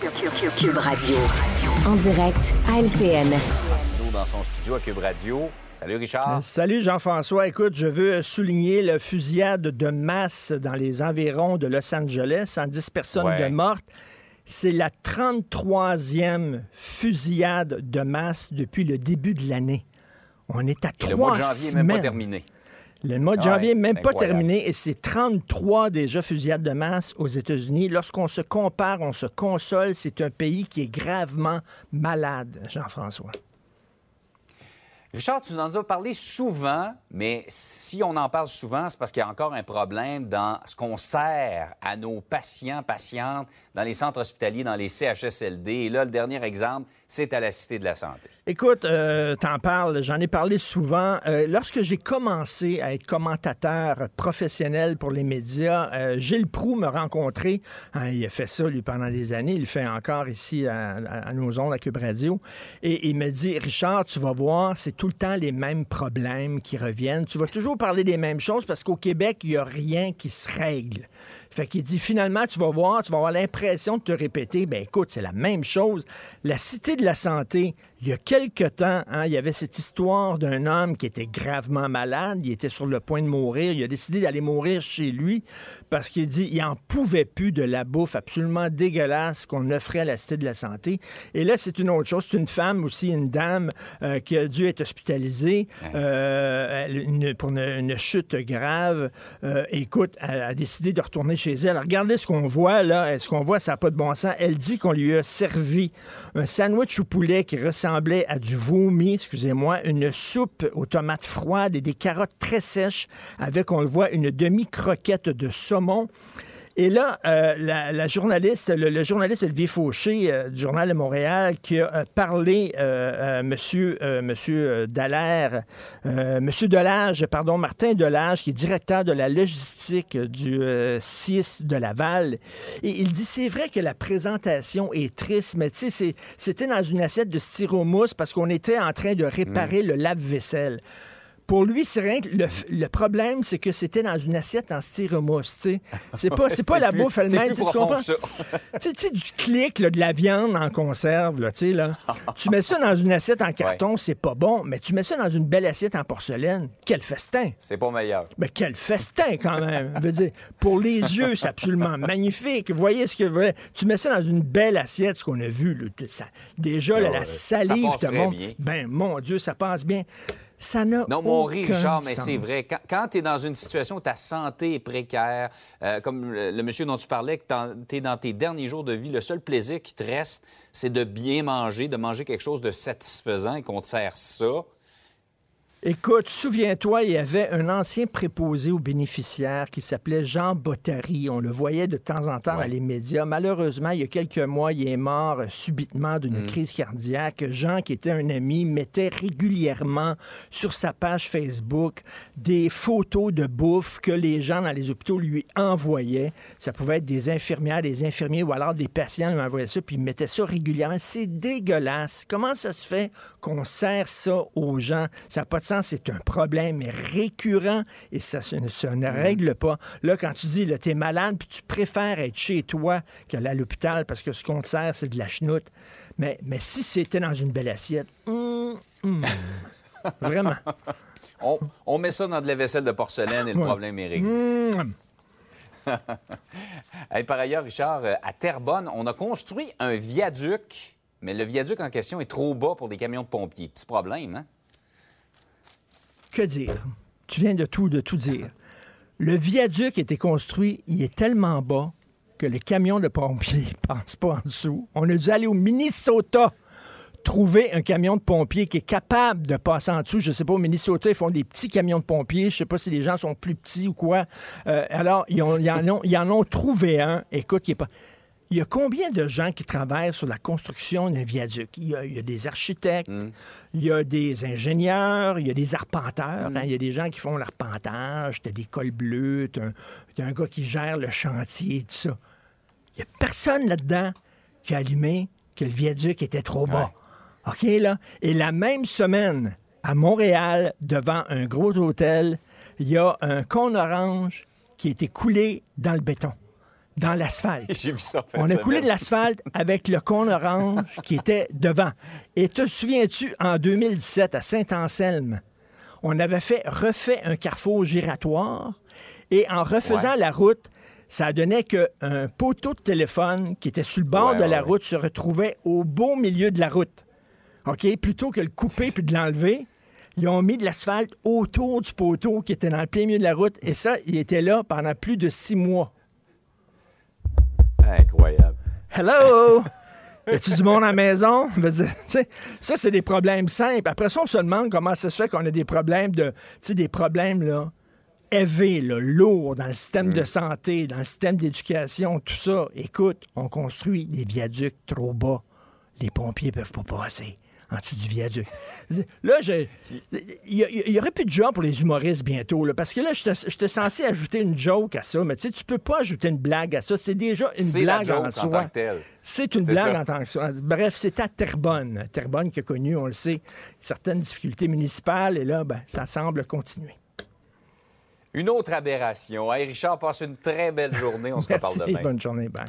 Cube Radio. En direct à LCN. Nous, dans son studio à Cube Radio. Salut Richard. Salut Jean-François. Écoute, je veux souligner le fusillade de masse dans les environs de Los Angeles. 110 personnes Ouais. de mortes. C'est la 33e fusillade de masse depuis le début de l'année. On est à Et trois le mois de janvier n'est semaines. même pas terminé. Le mois de Ah janvier ouais, même pas incroyable. terminé et c'est 33 déjà fusillades de masse aux États-Unis. Lorsqu'on se compare, on se console, c'est un pays qui est gravement malade, Jean-François. Richard, tu nous en as parlé souvent, mais si on en parle souvent, c'est parce qu'il y a encore un problème dans ce qu'on sert à nos patients, patientes, dans les centres hospitaliers, dans les CHSLD. Et là, le dernier exemple, c'est à la Cité de la Santé. Écoute, euh, t'en parles, j'en ai parlé souvent. Euh, lorsque j'ai commencé à être commentateur professionnel pour les médias, euh, Gilles Proux me rencontrait. Hein, il a fait ça, lui, pendant des années. Il le fait encore ici à, à- à nos ondes, à Cube Radio. Et il me dit, Richard, tu vas voir, c'est tout le temps les mêmes problèmes qui reviennent. Tu vas toujours parler des mêmes choses parce qu'au Québec, il n'y a rien qui se règle. Fait qu'il dit, finalement, tu vas voir, tu vas avoir l'impression de te répéter. Ben écoute, c'est la même chose. La Cité de la Santé, il y a quelque temps, hein, il y avait cette histoire d'un homme qui était gravement malade, il était sur le point de mourir, il a décidé d'aller mourir chez lui parce qu'il dit il en pouvait plus de la bouffe absolument dégueulasse qu'on offrait à la Cité de la Santé. Et là, c'est une autre chose. C'est une femme aussi, une dame euh, qui a dû être hospitalisée euh, une- pour une, une chute grave. Euh, écoute, elle a décidé de retourner chez elle. Regardez ce qu'on voit là. Ce qu'on voit, ça pas de bon sens. Elle dit qu'on lui a servi un sandwich au poulet qui ressemblait à du vomi, excusez-moi, une soupe aux tomates froides et des carottes très sèches avec, on le voit, une demi-croquette de saumon. Et là, euh, la, la journaliste, le, le journaliste Olivier Fauché euh, du Journal de Montréal, qui a euh, parlé à Monsieur, euh, Monsieur euh, Dallaire, Monsieur Delage, pardon, Martin Delage, qui est directeur de la logistique du CIS de Laval. Et il dit, c'est vrai que la présentation est triste, mais tu sais, c'était dans une assiette de styromousse parce qu'on était en train de réparer le lave-vaisselle. Pour lui, c'est rien que le, le problème, c'est que c'était dans une assiette en styromousse, tu sais. C'est pas, c'est pas la plus- bouffe elle-même, tu comprends? Tu sais, du clic, là, de la viande en conserve, là, tu sais, là. tu mets ça dans une assiette en carton, c'est pas bon, mais tu mets ça dans une belle assiette en porcelaine, quel festin! C'est pas meilleur. Mais quel festin quand même! Je veux dire, pour les yeux, c'est absolument magnifique. Vous voyez ce que vous Tu mets ça dans une belle assiette, ce qu'on a vu. là, ça. déjà, là, la salive te bien. Ben, mon Dieu, ça passe bien. Ça n'a Non, mon aucun Richard, mais c'est vrai. Quand, quand tu es dans une situation où ta santé est précaire, euh, comme le, le monsieur dont tu parlais, que tu es dans tes derniers jours de vie, le seul plaisir qui te reste, c'est de bien manger, de manger quelque chose de satisfaisant et qu'on te sert ça. Écoute, souviens-toi, il y avait un ancien préposé aux bénéficiaires qui s'appelait Jean Bottary. On le voyait de temps en temps Ouais. dans les médias. Malheureusement, il y a quelques mois, il est mort euh, subitement d'une Mm. crise cardiaque. Jean, qui était un ami, mettait régulièrement sur sa page Facebook des photos de bouffe que les gens dans les hôpitaux lui envoyaient. Ça pouvait être des infirmières, des infirmiers ou alors des patients lui envoyaient ça, puis il mettait ça régulièrement. C'est dégueulasse. Comment ça se fait qu'on sert ça aux gens? Ça n'a pas de sens. C'est un problème récurrent et ça ne règle pas. Là, quand tu dis, là, t'es malade, puis tu préfères être chez toi qu'aller à l'hôpital parce que ce qu'on te sert, c'est de la chenoute. Mais, mais si c'était dans une belle assiette, hum, hum, vraiment. On, on met ça dans de la vaisselle de porcelaine et le problème est réglé. Hey, par ailleurs, Richard, euh, à Terrebonne, on a construit un viaduc, mais le viaduc en question est trop bas pour des camions de pompiers. Petit problème, hein? Que dire? Tu viens de tout, de tout dire. Le viaduc a été construit, il est tellement bas que le camion de pompiers ne passe pas en dessous. On a dû aller au Minnesota trouver un camion de pompiers qui est capable de passer en dessous. Je sais pas, au Minnesota, ils font des petits camions de pompiers. Je sais pas si les gens sont plus petits ou quoi. Euh, alors, ils en ont, ils en ont trouvé un. Écoute, il est pas... Il y a combien de gens qui travaillent sur la construction d'un viaduc? Il y a, il y a des architectes, il y a des ingénieurs, il y a des arpenteurs. hein. Il y a des gens qui font l'arpentage, t'as des cols bleus, t'as un, un gars qui gère le chantier, tout ça. Il n'y a personne là-dedans qui a allumé que le viaduc était trop bas. OK, là? Et la même semaine, à Montréal, devant un gros hôtel, il y a un cône orange qui a été coulé dans le béton. Dans l'asphalte. J'ai vu ça. en fin On de a coulé de l'asphalte avec le cône orange qui était devant. Et te souviens-tu, en 2017, à Saint-Anselme, on avait fait refait un carrefour giratoire et en refaisant Ouais. la route, ça donnait qu'un poteau de téléphone qui était sur le bord Ouais, de la ouais, route se retrouvait au beau milieu de la route. OK? Plutôt que le couper puis de l'enlever, ils ont mis de l'asphalte autour du poteau qui était dans le plein milieu de la route. Et ça, il était là pendant plus de six mois. Incroyable. Hello! Y a-tu du monde à la maison? Ça, c'est des problèmes simples. Après ça, on se demande comment ça se fait qu'on a des problèmes de. Tu sais, des problèmes, là, lourds dans le système de santé, dans le système d'éducation, tout ça. Écoute, on construit des viaducs trop bas. Les pompiers peuvent pas passer en dessous du viaduc. Là, je- il y, a- il y aurait plus de job pour les humoristes bientôt, là, parce que là, j'étais censé ajouter une joke à ça, mais tu sais, tu peux pas ajouter une blague à ça. C'est déjà une blague en soi. tant que telle. C'est une blague ça. en tant que ça. Bref, c'est à Terrebonne. Terrebonne qui a connu, on le sait, certaines difficultés municipales, et là, ben, ça semble continuer. Une autre aberration. Hey, Richard, passe une très belle journée. On se reparle demain. bonne journée. Bye.